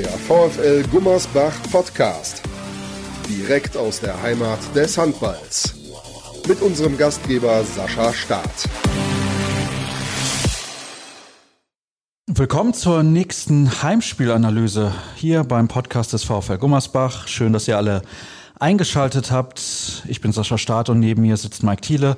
Der VfL Gummersbach Podcast. Direkt aus der Heimat des Handballs. Mit unserem Gastgeber Sascha Staat. Willkommen zur nächsten Heimspielanalyse hier beim Podcast des VfL Gummersbach. Schön, dass ihr alle eingeschaltet habt. Ich bin Sascha Staat und neben mir sitzt Mike Thiele.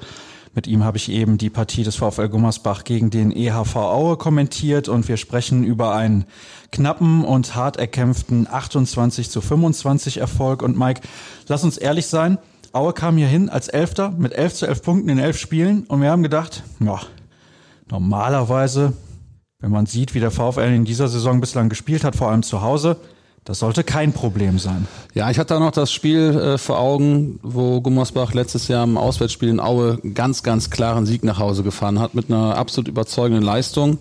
Mit ihm habe ich eben die Partie des VfL Gummersbach gegen den EHV Aue kommentiert und wir sprechen über einen knappen und hart erkämpften 28 zu 25 Erfolg. Und Mike, lass uns ehrlich sein, Aue kam hier hin als Elfter mit 11 zu 11 Punkten in 11 Spielen und wir haben gedacht, ja, normalerweise, wenn man sieht, wie der VfL in dieser Saison bislang gespielt hat, vor allem zu Hause, das sollte kein Problem sein. Ja, ich hatte auch noch das Spiel äh, vor Augen, wo Gummersbach letztes Jahr im Auswärtsspiel in Aue ganz, ganz klaren Sieg nach Hause gefahren hat mit einer absolut überzeugenden Leistung.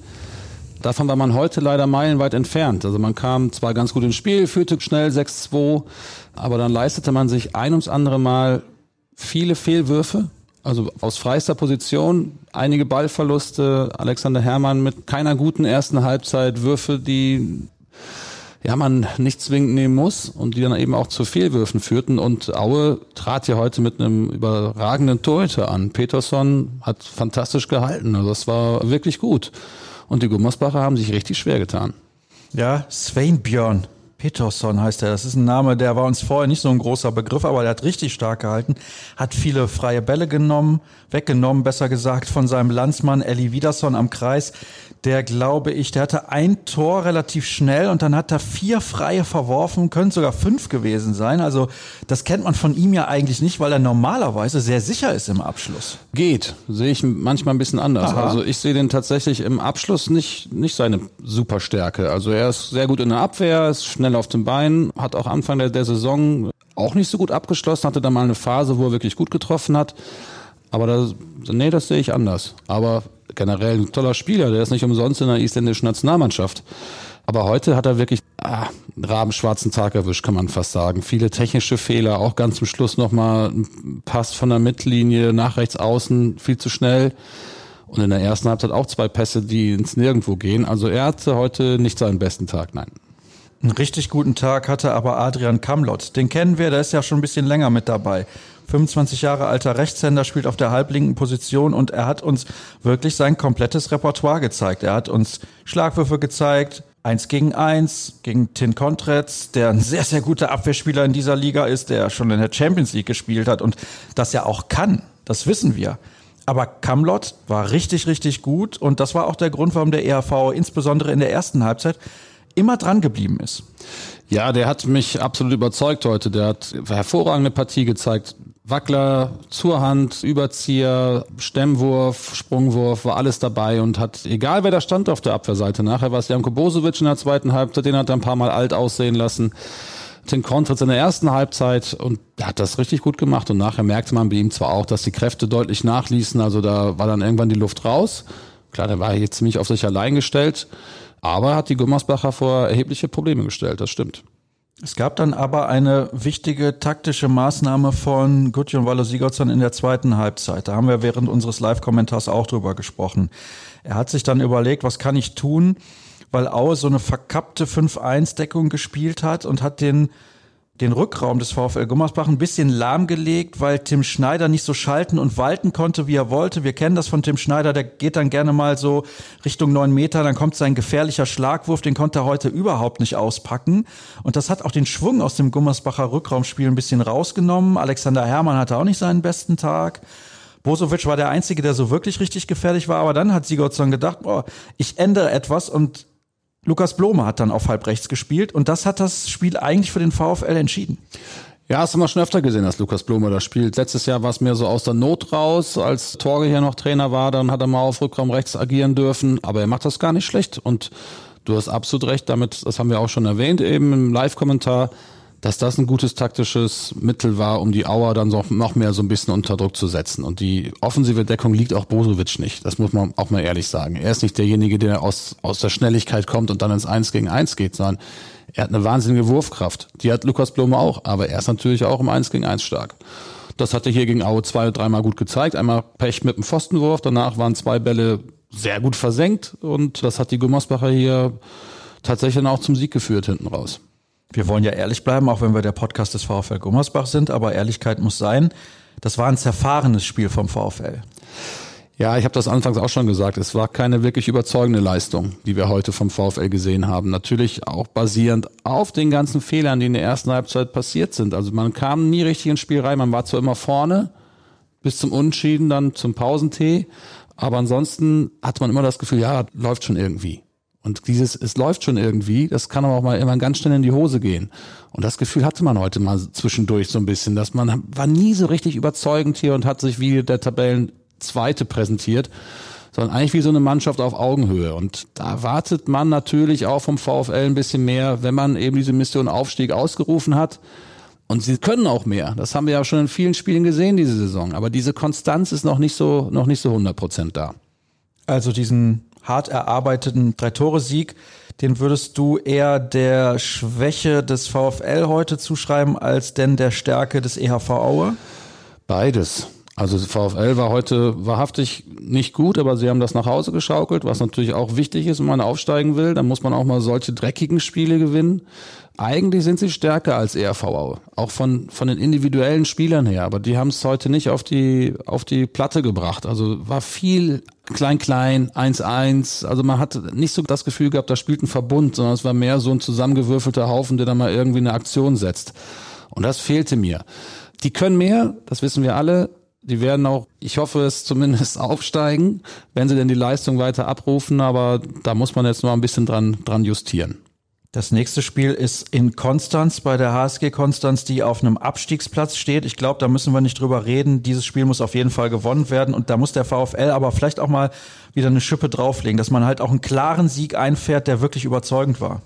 Davon war man heute leider meilenweit entfernt. Also man kam zwar ganz gut ins Spiel, führte schnell 6-2, aber dann leistete man sich ein ums andere Mal viele Fehlwürfe, also aus freister Position, einige Ballverluste, Alexander Herrmann mit keiner guten ersten Halbzeit, Würfe, die ja, man nicht zwingend nehmen muss und die dann eben auch zu Fehlwürfen führten. Und Aue trat ja heute mit einem überragenden Torhüter an. Peterson hat fantastisch gehalten. Also das war wirklich gut. Und die Gummersbacher haben sich richtig schwer getan. Ja, Sven Björn. Peterson heißt er. Das ist ein Name, der war uns vorher nicht so ein großer Begriff, aber der hat richtig stark gehalten, hat viele freie Bälle genommen, weggenommen, besser gesagt, von seinem Landsmann Elli Wiederson am Kreis der glaube ich, der hatte ein Tor relativ schnell und dann hat er vier freie verworfen, können sogar fünf gewesen sein. Also das kennt man von ihm ja eigentlich nicht, weil er normalerweise sehr sicher ist im Abschluss. Geht, sehe ich manchmal ein bisschen anders. Aha. Also ich sehe den tatsächlich im Abschluss nicht, nicht seine Superstärke. Also er ist sehr gut in der Abwehr, ist schnell auf den Beinen, hat auch Anfang der, der Saison auch nicht so gut abgeschlossen, hatte da mal eine Phase, wo er wirklich gut getroffen hat. Aber das, nee, das sehe ich anders. Aber generell ein toller Spieler, der ist nicht umsonst in der isländischen Nationalmannschaft. Aber heute hat er wirklich ah, einen rabenschwarzen Tag erwischt, kann man fast sagen. Viele technische Fehler, auch ganz zum Schluss nochmal ein Pass von der Mittellinie nach rechts außen, viel zu schnell. Und in der ersten Halbzeit auch zwei Pässe, die ins Nirgendwo gehen. Also er hatte heute nicht seinen besten Tag, nein. Einen richtig guten Tag hatte aber Adrian Kamlott. Den kennen wir, der ist ja schon ein bisschen länger mit dabei. 25 Jahre alter Rechtshänder, spielt auf der halblinken Position und er hat uns wirklich sein komplettes Repertoire gezeigt. Er hat uns Schlagwürfe gezeigt, eins gegen eins gegen Tin Kontretz, der ein sehr, sehr guter Abwehrspieler in dieser Liga ist, der schon in der Champions League gespielt hat und das ja auch kann. Das wissen wir. Aber Kamlott war richtig, richtig gut und das war auch der Grund, warum der EHV insbesondere in der ersten Halbzeit immer dran geblieben ist. Ja, der hat mich absolut überzeugt heute. Der hat hervorragende Partie gezeigt. Wackler, zur Hand, Überzieher, Stemmwurf, Sprungwurf, war alles dabei und hat, egal wer da stand auf der Abwehrseite, nachher war es Janko Bosovic in der zweiten Halbzeit, den hat er ein paar Mal alt aussehen lassen. Den Kontritz in der ersten Halbzeit und er hat das richtig gut gemacht und nachher merkte man bei ihm zwar auch, dass die Kräfte deutlich nachließen, also da war dann irgendwann die Luft raus. Klar, der war hier ziemlich auf sich allein gestellt, aber hat die Gummersbacher vor erhebliche Probleme gestellt, das stimmt. Es gab dann aber eine wichtige taktische Maßnahme von Gudjon Wallo Sigurdsson in der zweiten Halbzeit. Da haben wir während unseres Live-Kommentars auch drüber gesprochen. Er hat sich dann überlegt, was kann ich tun, weil Aue so eine verkappte 5-1-Deckung gespielt hat und hat den den Rückraum des VfL Gummersbach ein bisschen lahmgelegt, weil Tim Schneider nicht so schalten und walten konnte, wie er wollte. Wir kennen das von Tim Schneider, der geht dann gerne mal so Richtung neun Meter, dann kommt sein gefährlicher Schlagwurf, den konnte er heute überhaupt nicht auspacken. Und das hat auch den Schwung aus dem Gummersbacher Rückraumspiel ein bisschen rausgenommen. Alexander Herrmann hatte auch nicht seinen besten Tag. Bosovic war der Einzige, der so wirklich richtig gefährlich war, aber dann hat Sigurdsson gedacht, boah, ich ändere etwas und Lukas Blome hat dann auf halb rechts gespielt und das hat das Spiel eigentlich für den VfL entschieden. Ja, hast du mal schon öfter gesehen, dass Lukas Blome das spielt. Letztes Jahr war es mehr so aus der Not raus, als Torge hier noch Trainer war, dann hat er mal auf Rückraum rechts agieren dürfen, aber er macht das gar nicht schlecht und du hast absolut recht damit, das haben wir auch schon erwähnt eben im Live-Kommentar, dass das ein gutes taktisches Mittel war, um die Auer dann noch mehr so ein bisschen unter Druck zu setzen. Und die offensive Deckung liegt auch Bosovic nicht. Das muss man auch mal ehrlich sagen. Er ist nicht derjenige, der aus, aus der Schnelligkeit kommt und dann ins Eins gegen Eins geht, sondern er hat eine wahnsinnige Wurfkraft. Die hat Lukas Blume auch, aber er ist natürlich auch im Eins gegen Eins stark. Das hat er hier gegen Aue zwei, dreimal gut gezeigt. Einmal Pech mit dem Pfostenwurf, danach waren zwei Bälle sehr gut versenkt und das hat die Gummersbacher hier tatsächlich auch zum Sieg geführt hinten raus. Wir wollen ja ehrlich bleiben, auch wenn wir der Podcast des VfL Gummersbach sind, aber Ehrlichkeit muss sein. Das war ein zerfahrenes Spiel vom VfL. Ja, ich habe das anfangs auch schon gesagt. Es war keine wirklich überzeugende Leistung, die wir heute vom VfL gesehen haben. Natürlich auch basierend auf den ganzen Fehlern, die in der ersten Halbzeit passiert sind. Also man kam nie richtig ins Spiel rein. Man war zwar immer vorne bis zum Unschieden, dann zum Pausentee. Aber ansonsten hat man immer das Gefühl, ja, läuft schon irgendwie. Und dieses, es läuft schon irgendwie, das kann aber auch mal immer ganz schnell in die Hose gehen. Und das Gefühl hatte man heute mal zwischendurch so ein bisschen, dass man war nie so richtig überzeugend hier und hat sich wie der Tabellen Zweite präsentiert, sondern eigentlich wie so eine Mannschaft auf Augenhöhe. Und da wartet man natürlich auch vom VfL ein bisschen mehr, wenn man eben diese Mission Aufstieg ausgerufen hat. Und sie können auch mehr. Das haben wir ja schon in vielen Spielen gesehen diese Saison. Aber diese Konstanz ist noch nicht so, noch nicht so 100 Prozent da. Also diesen hart erarbeiteten Drei-Tore-Sieg, den würdest du eher der Schwäche des VfL heute zuschreiben als denn der Stärke des EHV Aue? Beides. Also VfL war heute wahrhaftig nicht gut, aber sie haben das nach Hause geschaukelt, was natürlich auch wichtig ist, wenn man aufsteigen will. Dann muss man auch mal solche dreckigen Spiele gewinnen. Eigentlich sind sie stärker als ERV auch von von den individuellen Spielern her, aber die haben es heute nicht auf die auf die Platte gebracht. Also war viel klein klein 1-1, also man hat nicht so das Gefühl gehabt, da spielt ein Verbund, sondern es war mehr so ein zusammengewürfelter Haufen, der da mal irgendwie eine Aktion setzt. Und das fehlte mir. Die können mehr, das wissen wir alle die werden auch, ich hoffe es zumindest aufsteigen, wenn sie denn die Leistung weiter abrufen, aber da muss man jetzt noch ein bisschen dran, dran justieren. Das nächste Spiel ist in Konstanz bei der HSG Konstanz, die auf einem Abstiegsplatz steht. Ich glaube, da müssen wir nicht drüber reden. Dieses Spiel muss auf jeden Fall gewonnen werden und da muss der VfL aber vielleicht auch mal wieder eine Schippe drauflegen, dass man halt auch einen klaren Sieg einfährt, der wirklich überzeugend war.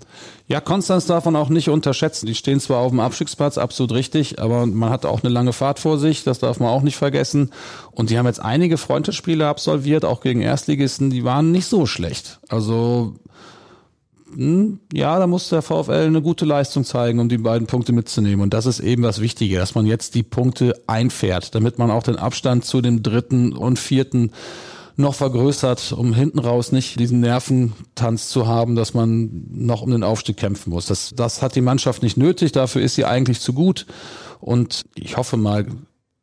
Ja, Konstanz darf man auch nicht unterschätzen. Die stehen zwar auf dem Abstiegsplatz, absolut richtig, aber man hat auch eine lange Fahrt vor sich, das darf man auch nicht vergessen. Und die haben jetzt einige Freundschaftsspiele absolviert, auch gegen Erstligisten, die waren nicht so schlecht. Also hm, ja, da muss der VfL eine gute Leistung zeigen, um die beiden Punkte mitzunehmen. Und das ist eben das Wichtige, dass man jetzt die Punkte einfährt, damit man auch den Abstand zu dem dritten und vierten noch vergrößert, um hinten raus nicht diesen Nerventanz zu haben, dass man noch um den Aufstieg kämpfen muss. Das, das hat die Mannschaft nicht nötig, dafür ist sie eigentlich zu gut. Und ich hoffe mal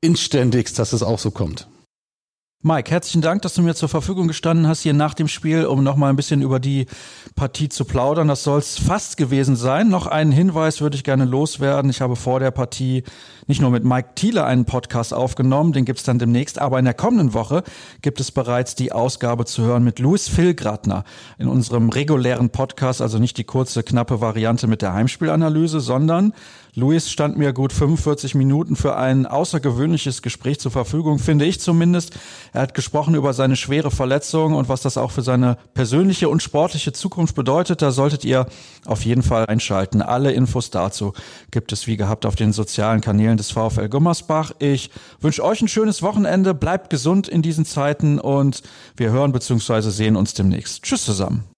inständigst, dass es auch so kommt. Mike, herzlichen Dank, dass du mir zur Verfügung gestanden hast hier nach dem Spiel, um nochmal ein bisschen über die Partie zu plaudern. Das soll es fast gewesen sein. Noch einen Hinweis würde ich gerne loswerden. Ich habe vor der Partie nicht nur mit Mike Thiele einen Podcast aufgenommen, den gibt's dann demnächst, aber in der kommenden Woche gibt es bereits die Ausgabe zu hören mit Louis Filgratner in unserem regulären Podcast, also nicht die kurze, knappe Variante mit der Heimspielanalyse, sondern Luis stand mir gut 45 Minuten für ein außergewöhnliches Gespräch zur Verfügung, finde ich zumindest. Er hat gesprochen über seine schwere Verletzung und was das auch für seine persönliche und sportliche Zukunft bedeutet. Da solltet ihr auf jeden Fall einschalten. Alle Infos dazu gibt es wie gehabt auf den sozialen Kanälen des VfL Gummersbach. Ich wünsche euch ein schönes Wochenende. Bleibt gesund in diesen Zeiten und wir hören bzw. sehen uns demnächst. Tschüss zusammen.